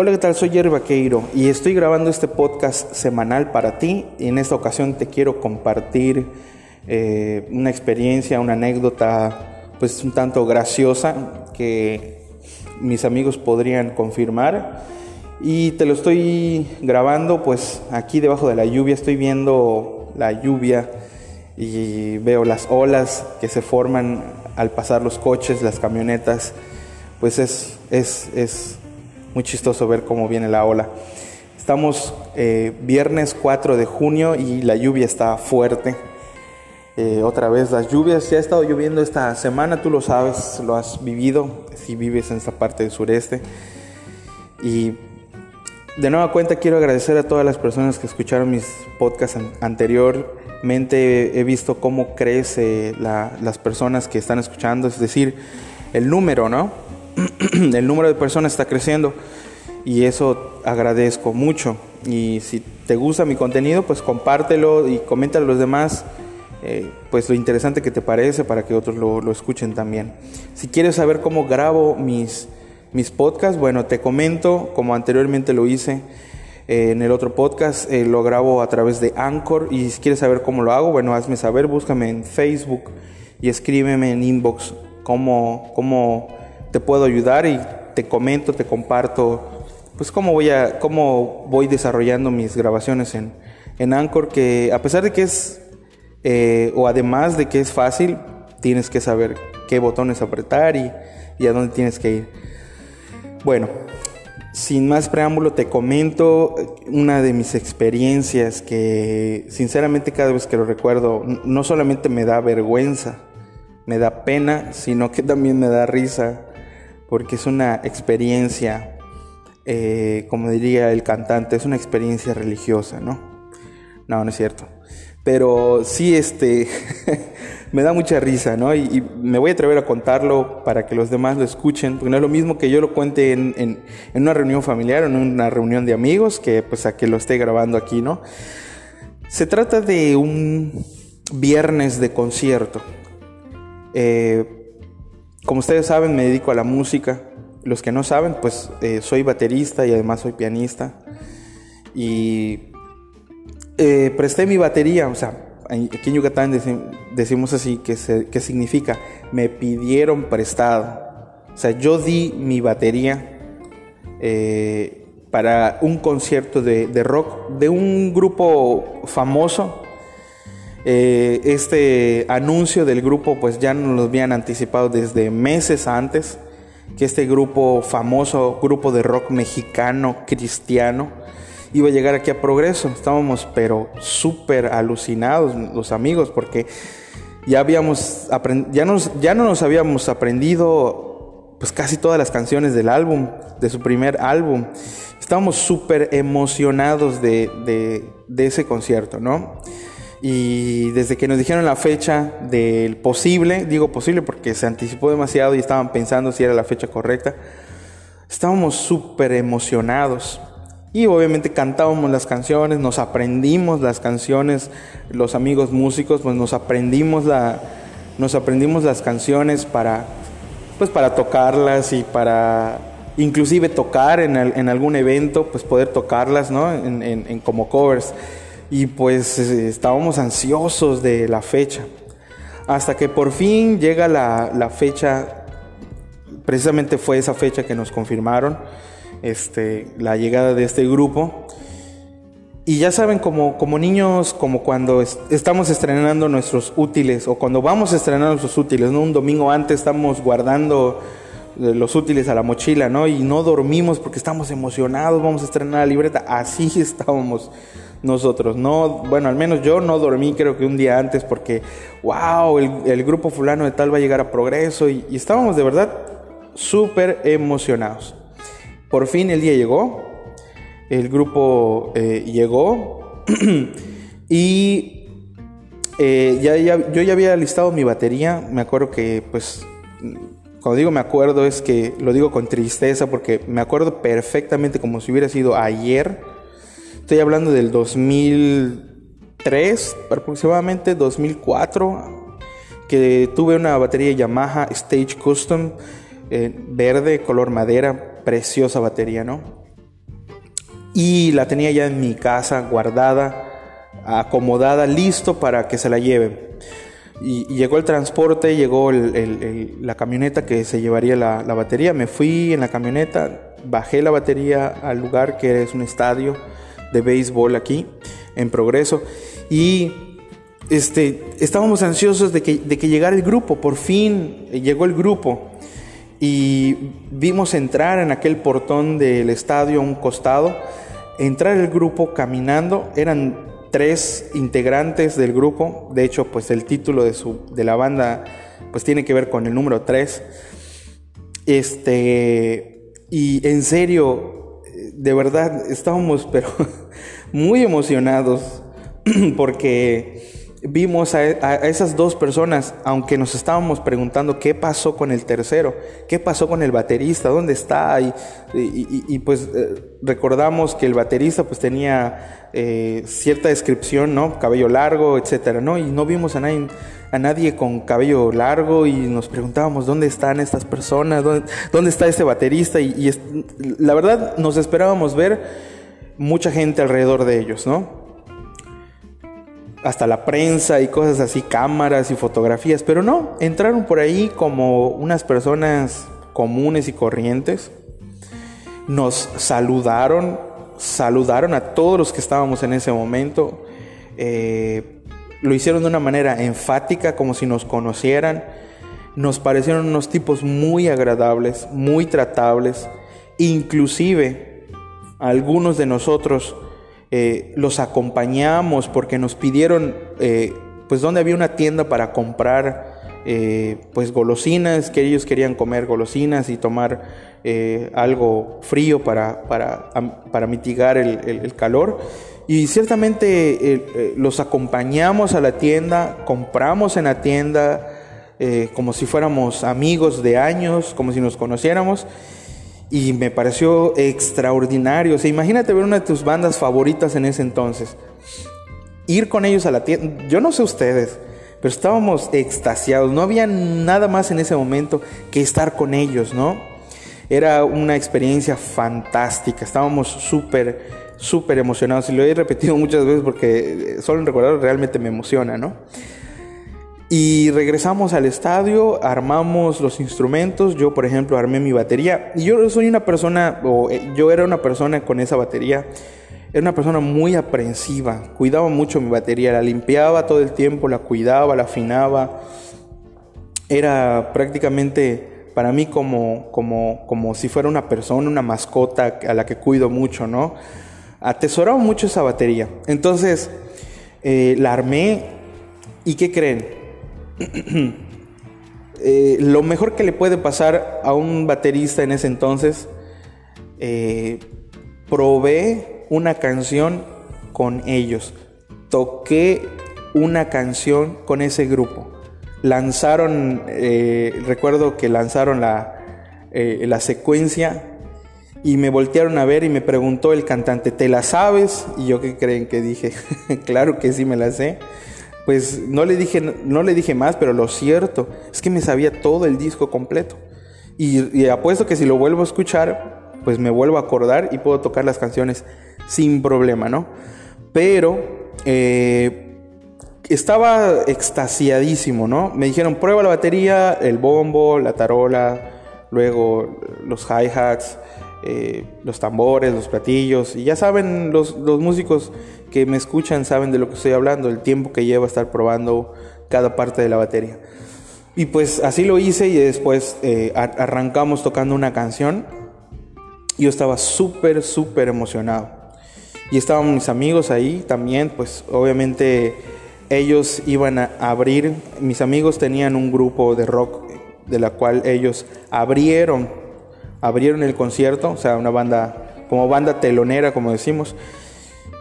Hola, ¿qué tal? Soy Jerry Vaqueiro y estoy grabando este podcast semanal para ti. Y en esta ocasión te quiero compartir eh, una experiencia, una anécdota, pues un tanto graciosa que mis amigos podrían confirmar. Y te lo estoy grabando, pues aquí debajo de la lluvia, estoy viendo la lluvia y veo las olas que se forman al pasar los coches, las camionetas. Pues es, es, es muy chistoso ver cómo viene la ola. Estamos eh, viernes 4 de junio y la lluvia está fuerte. Eh, otra vez las lluvias, ya ha estado lloviendo esta semana, tú lo sabes, lo has vivido, si vives en esta parte del sureste. Y de nueva cuenta quiero agradecer a todas las personas que escucharon mis podcasts anteriormente. He visto cómo crece las personas que están escuchando, es decir, el número, ¿no? el número de personas está creciendo y eso agradezco mucho. Y si te gusta mi contenido, pues compártelo y comenta a los demás. Eh, pues lo interesante que te parece para que otros lo, escuchen también. Si quieres saber cómo grabo mis, mis podcasts, bueno, te comento, como anteriormente lo hice eh, en el otro podcast, eh, lo grabo a través de Anchor y si quieres saber cómo lo hago, bueno, hazme saber, búscame en Facebook y escríbeme en inbox cómo, cómo te puedo ayudar y te comento, te comparto, pues cómo voy, a, cómo voy desarrollando mis grabaciones en, en Anchor, que a pesar de que es, eh, o además de que es fácil, tienes que saber qué botones apretar y, y a dónde tienes que ir. Bueno, sin más preámbulo, te comento una de mis experiencias que sinceramente cada vez que lo recuerdo no solamente me da vergüenza, me da pena, sino que también me da risa porque es una experiencia, eh, como diría el cantante, es una experiencia religiosa, ¿no? No, no es cierto. Pero sí, este, me da mucha risa, ¿no? Y, me voy a atrever a contarlo para que los demás lo escuchen, porque no es lo mismo que yo lo cuente en, en, una reunión familiar o en una reunión de amigos, que pues a que lo esté grabando aquí, ¿no? Se trata de un viernes de concierto. Eh, como ustedes saben, me dedico a la música. Los que no saben, pues eh, soy baterista y además soy pianista. Y eh, presté mi batería, o sea, aquí en Yucatán decimos así, que, significa, me pidieron prestado. O sea, yo di mi batería eh, para un concierto de rock de un grupo famoso eh, este anuncio del grupo pues ya nos lo habían anticipado desde meses antes, que este grupo famoso, grupo de rock mexicano cristiano, iba a llegar aquí a Progreso. Estábamos pero súper alucinados los amigos porque ya habíamos ya, nos, ya no nos habíamos aprendido pues casi todas las canciones del álbum, de su primer álbum. Estábamos súper emocionados de, de, de ese concierto, ¿no? Y desde que nos dijeron la fecha del posible, digo posible porque se anticipó demasiado y estaban pensando si era la fecha correcta, estábamos súper emocionados. Y obviamente cantábamos las canciones, nos aprendimos las canciones, los amigos músicos, pues nos aprendimos, la, nos aprendimos las canciones para, pues para tocarlas y para inclusive tocar en, en algún evento, pues poder tocarlas, ¿no? En, en, en como covers y pues eh, estábamos ansiosos de la fecha. Hasta que por fin llega la, fecha, precisamente fue esa fecha que nos confirmaron, este, la llegada de este grupo. Y ya saben, como, como niños, como cuando estamos estrenando nuestros útiles o cuando vamos a estrenar nuestros útiles. Un domingo antes estamos guardando eh, los útiles a la mochila, ¿no? Y no dormimos porque estamos emocionados, vamos a estrenar la libreta. Así estábamos nosotros. No, bueno, al menos yo no dormí creo que un día antes porque, wow, el, grupo fulano de tal va a llegar a progreso y, estábamos de verdad súper emocionados. Por fin el día llegó, el grupo eh, llegó y eh, ya, yo ya había listado mi batería, me acuerdo que pues... Cuando digo me acuerdo es que lo digo con tristeza porque me acuerdo perfectamente como si hubiera sido ayer Estoy hablando del 2003, aproximadamente 2004, que tuve una batería Yamaha Stage Custom eh, verde, color madera, preciosa batería, ¿no? y la tenía ya en mi casa guardada, acomodada, listo para que se la lleve. Y, llegó el transporte, llegó la camioneta que se llevaría la, la, batería. Me fui en la camioneta, bajé la batería al lugar que es un estadio de béisbol aquí, en progreso. Y este, estábamos ansiosos de que, de que llegara el grupo. Por fin llegó el grupo. Y vimos entrar en aquel portón del estadio a un costado, entrar el grupo caminando. Eran tres integrantes del grupo. De hecho, pues el título de, su, de la banda pues tiene que ver con el número tres. Este, y en serio, de verdad, estábamos pero muy emocionados porque vimos a, esas dos personas, aunque nos estábamos preguntando qué pasó con el tercero, qué pasó con el baterista, dónde está, y, pues eh, recordamos que el baterista pues tenía eh, cierta descripción, ¿no? Cabello largo, etcétera, ¿no? Y no vimos a nadie, a nadie con cabello largo y nos preguntábamos dónde están estas personas, dónde, está este baterista, y, la verdad nos esperábamos ver mucha gente alrededor de ellos, ¿no? Hasta la prensa y cosas así, cámaras y fotografías, pero no, entraron por ahí como unas personas comunes y corrientes, nos saludaron, saludaron a todos los que estábamos en ese momento, eh, lo hicieron de una manera enfática, como si nos conocieran, nos parecieron unos tipos muy agradables, muy tratables, inclusive algunos de nosotros, eh, los acompañamos porque nos pidieron eh, pues donde había una tienda para comprar eh, pues golosinas, que ellos querían comer golosinas y tomar algo frío para, para, mitigar el, calor. Y ciertamente los acompañamos a la tienda, compramos en la tienda como si fuéramos amigos de años, como si nos conociéramos y me pareció extraordinario. O sea, imagínate ver una de tus bandas favoritas en ese entonces. Ir con ellos a la tienda. Yo no sé ustedes, pero estábamos extasiados. No había nada más en ese momento que estar con ellos, ¿no? Era una experiencia fantástica. Estábamos súper, súper emocionados. Y lo he repetido muchas veces porque solo en recordarlo realmente me emociona, ¿no? Y regresamos al estadio, armamos los instrumentos. Yo, por ejemplo, armé mi batería. Y yo soy una persona, o eh, yo era una persona con esa batería. Era una persona muy aprensiva. Cuidaba mucho mi batería. La limpiaba todo el tiempo, la cuidaba, la afinaba. Era prácticamente para mí como, como, como si fuera una persona, una mascota a la que cuido mucho, ¿no? Atesoraba mucho esa batería. Entonces, eh, la armé. ¿Y qué creen? Eh, lo mejor que le puede pasar a un baterista en ese entonces, eh, probé una canción con ellos, toqué una canción con ese grupo. Lanzaron, eh, recuerdo que lanzaron la, la secuencia y me voltearon a ver y me preguntó el cantante, ¿te la sabes? Y yo qué creen que dije, claro que sí me la sé pues no le dije, no le dije más, pero lo cierto es que me sabía todo el disco completo. Y, apuesto que si lo vuelvo a escuchar, pues me vuelvo a acordar y puedo tocar las canciones sin problema, ¿no? Pero eh, estaba extasiadísimo, ¿no? Me dijeron, prueba la batería, el bombo, la tarola, luego los hi-hats, eh, los tambores, los platillos. Y ya saben, los, los músicos que me escuchan saben de lo que estoy hablando, el tiempo que lleva estar probando cada parte de la batería. Y pues así lo hice y después eh, arrancamos tocando una canción. Yo estaba súper, súper emocionado. Y estaban mis amigos ahí también, pues obviamente ellos iban a abrir, mis amigos tenían un grupo de rock de la cual ellos abrieron, abrieron el concierto, o sea, una banda, como banda telonera, como decimos.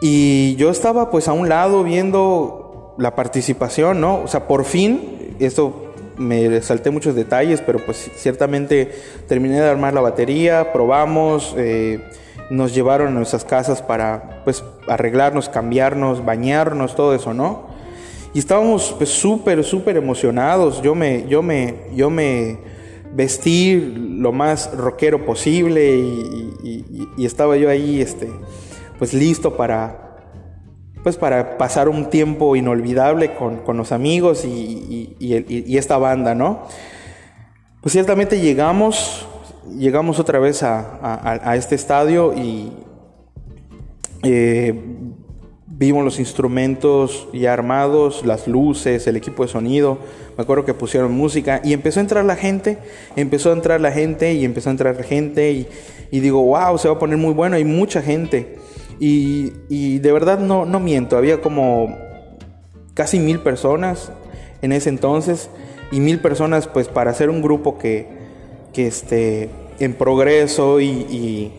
Y yo estaba pues a un lado viendo la participación, ¿no? O sea, por fin, esto me salté muchos detalles, pero pues ciertamente terminé de armar la batería, probamos, eh, nos llevaron a nuestras casas para pues arreglarnos, cambiarnos, bañarnos, todo eso, ¿no? Y estábamos pues súper, súper emocionados. Yo me, yo me, yo me vestí lo más rockero posible y, y estaba yo ahí, este, pues listo para pues para pasar un tiempo inolvidable con, los amigos y, esta banda, ¿no? Pues ciertamente llegamos, llegamos otra vez a, este estadio y eh, vimos los instrumentos ya armados, las luces, el equipo de sonido. Me acuerdo que pusieron música y empezó a entrar la gente, empezó a entrar la gente y empezó a entrar gente y, y digo, wow, se va a poner muy bueno, hay mucha gente. Y, de verdad no, no miento, había como casi mil personas en ese entonces y mil personas pues para hacer un grupo que, que esté en progreso y,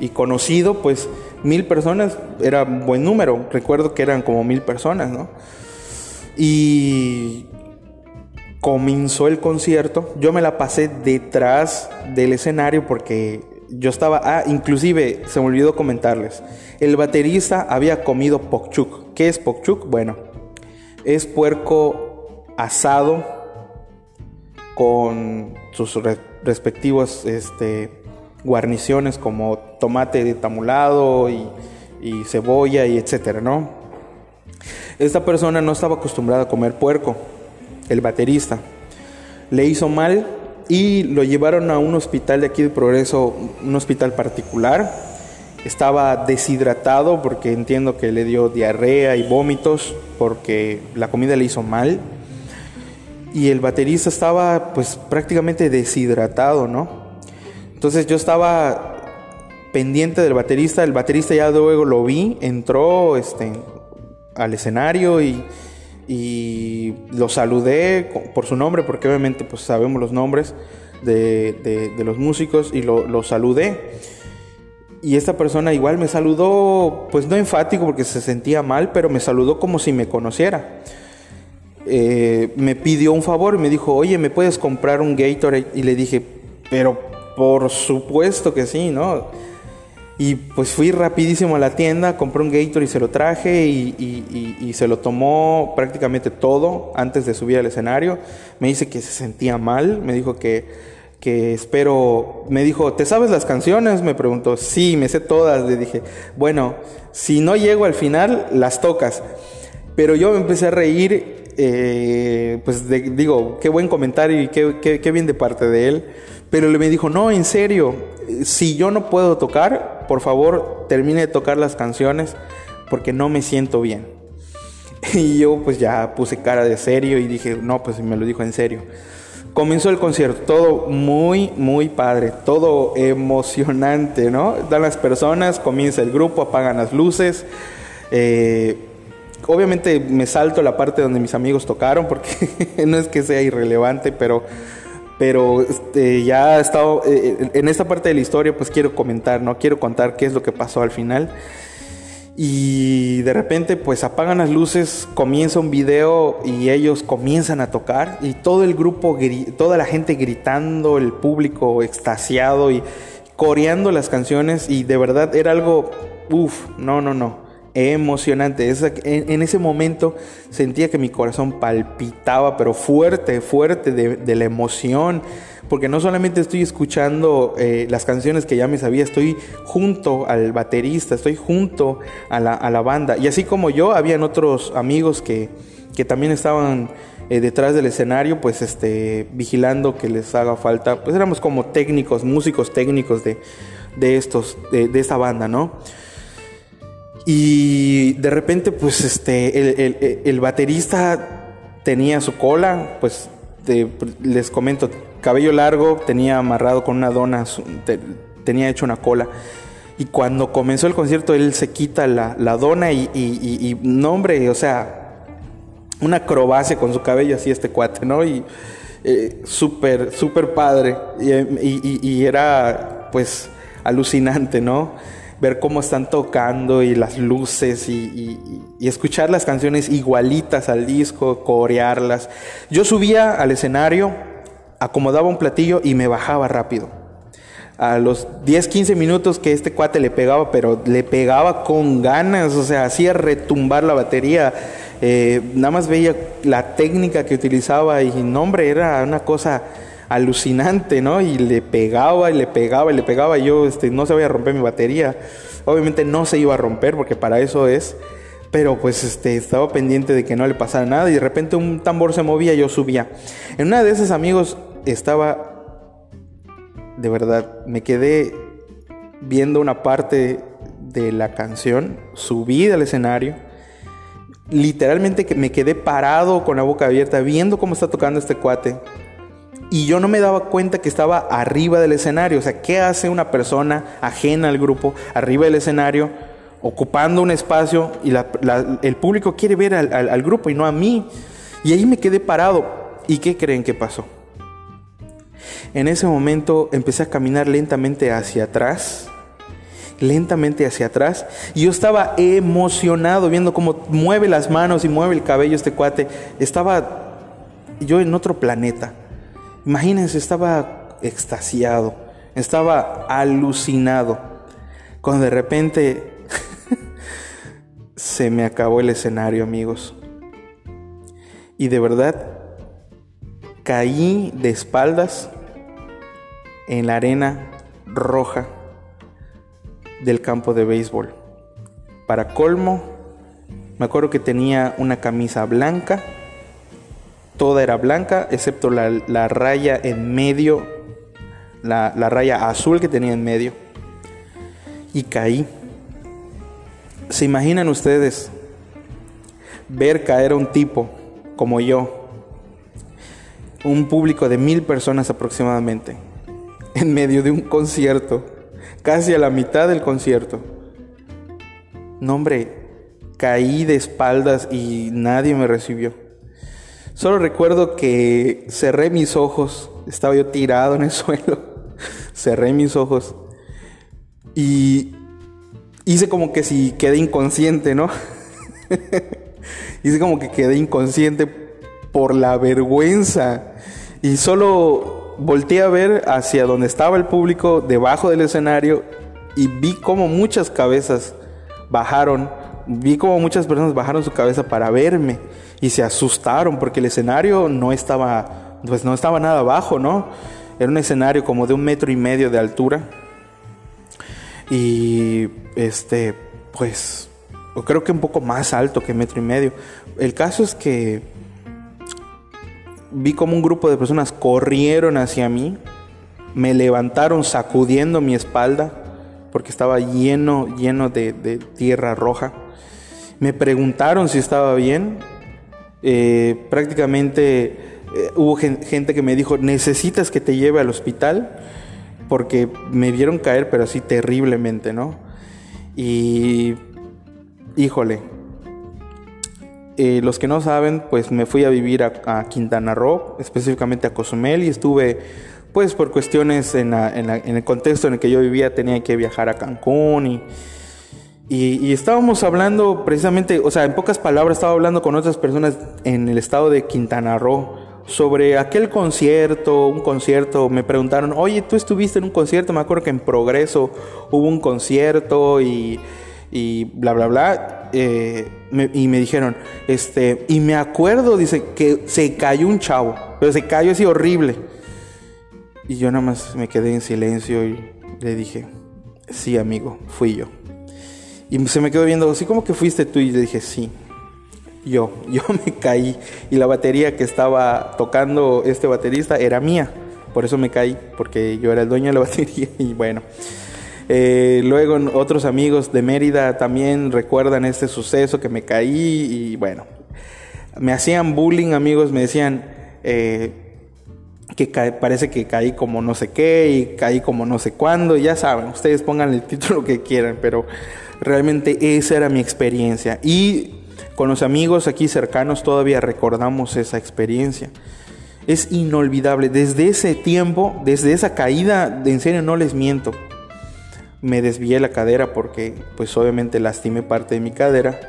y, conocido pues mil personas era buen número recuerdo que eran como mil personas no y comenzó el concierto yo me la pasé detrás del escenario porque yo estaba, ah, inclusive se me olvidó comentarles, el baterista había comido pokchuk. ¿Qué es pokchuk? Bueno, es puerco asado con sus respectivos este, guarniciones como tomate de tamulado y, y cebolla y etcétera, ¿no? Esta persona no estaba acostumbrada a comer puerco, el baterista. Le hizo mal y lo llevaron a un hospital de aquí de Progreso, un hospital particular. Estaba deshidratado porque entiendo que le dio diarrea y vómitos porque la comida le hizo mal. Y el baterista estaba pues prácticamente deshidratado, ¿no? Entonces yo estaba pendiente del baterista, el baterista ya luego lo vi, entró este, al escenario y lo saludé por su nombre, porque obviamente pues sabemos los nombres de, los músicos y lo, saludé. Y esta persona igual me saludó, pues no enfático porque se sentía mal, pero me saludó como si me conociera. Eh, me pidió un favor y me dijo, oye, ¿me puedes comprar un Gatorade? Y le dije, pero por supuesto que sí, ¿no? Y pues fui rapidísimo a la tienda, compré un Gator y se lo traje y, se lo tomó prácticamente todo antes de subir al escenario. Me dice que se sentía mal, me dijo que, que espero, me dijo, ¿te sabes las canciones? Me preguntó, sí, me sé todas. Le dije, bueno, si no llego al final, las tocas. Pero yo me empecé a reír, eh, pues digo, qué buen comentario y qué, qué bien de parte de él. Pero él me dijo, no, en serio, si yo no puedo tocar, por favor termine de tocar las canciones porque no me siento bien. Y yo pues ya puse cara de serio y dije, no, pues me lo dijo en serio. Comenzó el concierto, todo muy, muy padre, todo emocionante, ¿no? Dan las personas, comienza el grupo, apagan las luces. Eh, obviamente me salto la parte donde mis amigos tocaron porque no es que sea irrelevante, pero pero este, ya he estado eh, en esta parte de la historia pues quiero comentar, ¿no? Quiero contar qué es lo que pasó al final. Y de repente pues apagan las luces, comienza un video y ellos comienzan a tocar y todo el grupo, toda la gente gritando, el público extasiado y coreando las canciones y de verdad era algo, uff, no, no, no emocionante. en, ese momento sentía que mi corazón palpitaba, pero fuerte, fuerte de, la emoción, porque no solamente estoy escuchando eh, las canciones que ya me sabía, estoy junto al baterista, estoy junto a la, banda. Y así como yo, habían otros amigos que, también estaban eh, detrás del escenario, pues este, vigilando que les haga falta, pues éramos como técnicos, músicos técnicos de, estos, de, de esta banda, ¿no? Y de repente, pues este, el, baterista tenía su cola, pues les comento, cabello largo, tenía amarrado con una dona, tenía hecho una cola. Y cuando comenzó el concierto, él se quita la, dona y, y, no, hombre, o sea, una acrobacia con su cabello así, este cuate, ¿no? Y eh, súper, súper padre. y era, pues, alucinante, ¿no? Ver cómo están tocando y las luces y, escuchar las canciones igualitas al disco, corearlas. Yo subía al escenario, acomodaba un platillo y me bajaba rápido. A los 10, 15 minutos que este cuate le pegaba, pero le pegaba con ganas, o sea, hacía retumbar la batería. Eh, nada más veía la técnica que utilizaba y, no, era una cosa alucinante, ¿no? Y le pegaba y le pegaba y le pegaba. Y yo este, no se iba a romper mi batería. Obviamente no se iba a romper porque para eso es. Pero pues este, estaba pendiente de que no le pasara nada. Y de repente un tambor se movía y yo subía. En una de esas amigos estaba... De verdad, me quedé viendo una parte de la canción. Subí del escenario literalmente me quedé parado con la boca abierta viendo cómo está tocando este cuate. Y yo no me daba cuenta que estaba arriba del escenario. O sea, ¿qué hace una persona ajena al grupo arriba del escenario, ocupando un espacio y el público quiere ver al, al grupo y no a mí? Y ahí me quedé parado. ¿Y qué creen que pasó? En ese momento empecé a caminar lentamente hacia atrás lentamente hacia atrás. Y yo estaba emocionado viendo cómo mueve las manos y mueve el cabello este cuate. Estaba yo en otro planeta. Imagínense, estaba extasiado, estaba alucinado. Cuando de repente se me acabó el escenario, amigos. Y de verdad caí de espaldas en la arena roja del campo de béisbol. Para colmo, me acuerdo que tenía una camisa blanca, toda era blanca, excepto la, raya en medio, la, la raya azul que tenía en medio. Y caí. ¿Se imaginan ustedes ver caer a un tipo como yo, un público de mil personas aproximadamente, en medio de un concierto casi a la mitad del concierto. No, hombre, caí de espaldas y nadie me recibió. Solo recuerdo que cerré mis ojos, estaba yo tirado en el suelo, cerré mis ojos y hice como que si quedé inconsciente, ¿no? hice como que quedé inconsciente por la vergüenza y solo volteé a ver hacia donde estaba el público, debajo del escenario, y vi como muchas cabezas bajaron, vi como muchas personas bajaron su cabeza para verme y se asustaron porque el escenario no estaba, pues no estaba nada bajo, ¿no? Era un escenario como de un metro y medio de altura. Y este, pues, creo que un poco más alto que metro y medio. El caso es que vi como un grupo de personas corrieron hacia mí, me levantaron sacudiendo mi espalda porque estaba lleno, lleno de, tierra roja. Me preguntaron si estaba bien. Eh, prácticamente eh, hubo gente que me dijo, necesitas que te lleve al hospital porque me vieron caer, pero así terriblemente, ¿no? Y, híjole, eh, los que no saben, pues me fui a vivir a, Quintana Roo, específicamente a Cozumel, y estuve, pues por cuestiones en, el contexto en el que yo vivía, tenía que viajar a Cancún y, y, estábamos hablando precisamente, o sea, en pocas palabras, estaba hablando con otras personas en el estado de Quintana Roo sobre aquel concierto, un concierto, me preguntaron, oye, tú estuviste en un concierto, me acuerdo que en Progreso hubo un concierto y bla, bla, bla. Eh, y me dijeron, este, y me acuerdo, dice, que se cayó un chavo, pero se cayó así horrible. Y yo nada más me quedé en silencio y le dije, sí, amigo, fui yo. Y se me quedó viendo, así como que fuiste tú, y le dije, sí, yo, yo me caí. Y la batería que estaba tocando este baterista era mía. Por eso me caí, porque yo era el dueño de la batería. Y bueno, eh, luego otros amigos de Mérida también recuerdan este suceso que me caí y bueno, me hacían bullying amigos, me decían eh, que parece que caí como no sé qué y caí como no sé cuándo, ya saben, ustedes pongan el título que quieran, pero realmente esa era mi experiencia y con los amigos aquí cercanos todavía recordamos esa experiencia. Es inolvidable. Desde ese tiempo, desde esa caída, en serio no les miento me desvié la cadera porque pues obviamente lastimé parte de mi cadera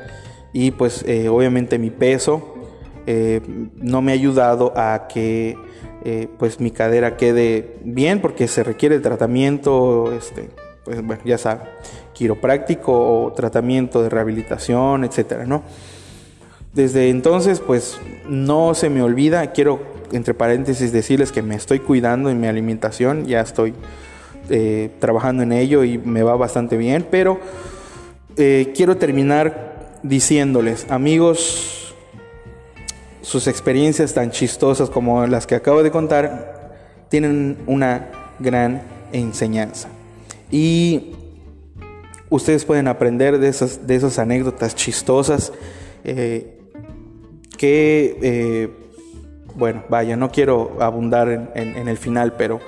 y pues eh, obviamente mi peso eh, no me ha ayudado a que eh, pues mi cadera quede bien porque se requiere tratamiento este pues bueno ya sabe quiropráctico o tratamiento de rehabilitación etcétera no desde entonces pues no se me olvida quiero entre paréntesis decirles que me estoy cuidando en mi alimentación, ya estoy eh, trabajando en ello y me va bastante bien, pero eh, quiero terminar diciéndoles, amigos, sus experiencias tan chistosas como las que acabo de contar tienen una gran enseñanza. Y ustedes pueden aprender de esas, de esas anécdotas chistosas eh, que, bueno, vaya, no quiero abundar en el final, pero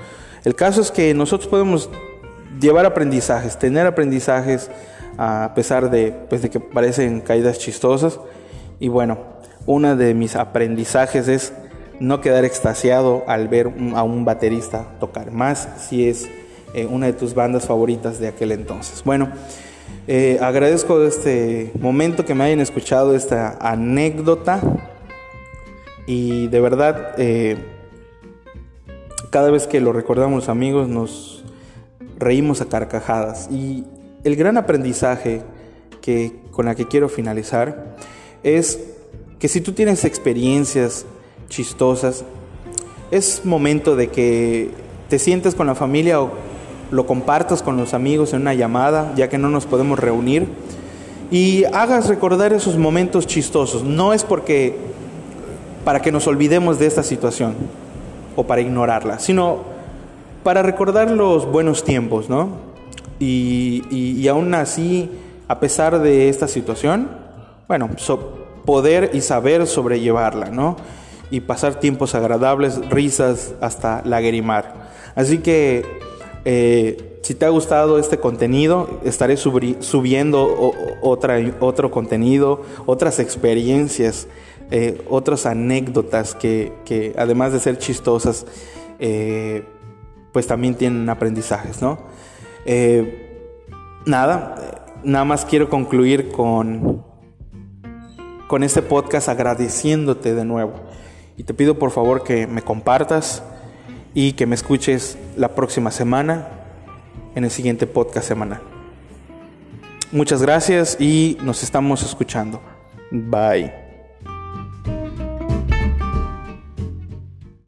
el caso es que nosotros podemos llevar aprendizajes, tener aprendizajes a pesar de, pues, de que parecen caídas chistosas. Y bueno, uno de mis aprendizajes es no quedar extasiado al ver a un baterista tocar, más si es eh, una de tus bandas favoritas de aquel entonces. Bueno, eh, agradezco este momento que me hayan escuchado esta anécdota y de verdad eh, cada vez que lo recordamos amigos nos reímos a carcajadas. Y el gran aprendizaje que, con la que quiero finalizar es que si tú tienes experiencias chistosas, es momento de que te sientes con la familia o lo compartas con los amigos en una llamada, ya que no nos podemos reunir, y hagas recordar esos momentos chistosos. No es porque para que nos olvidemos de esta situación, o para ignorarla, sino para recordar los buenos tiempos, ¿no? Y, y, aún así, a pesar de esta situación, bueno, poder y saber sobrellevarla, ¿no? Y pasar tiempos agradables, risas, hasta lagrimar. Así que, eh, si te ha gustado este contenido, estaré subiendo otra, otro contenido, otras experiencias eh, otras anécdotas que, además de ser chistosas, eh, pues también tienen aprendizajes, ¿no? Eh, nada, nada más quiero concluir con, con este podcast agradeciéndote de nuevo. Y te pido por favor que me compartas y que me escuches la próxima semana en el siguiente podcast semanal. Muchas gracias y nos estamos escuchando. Bye.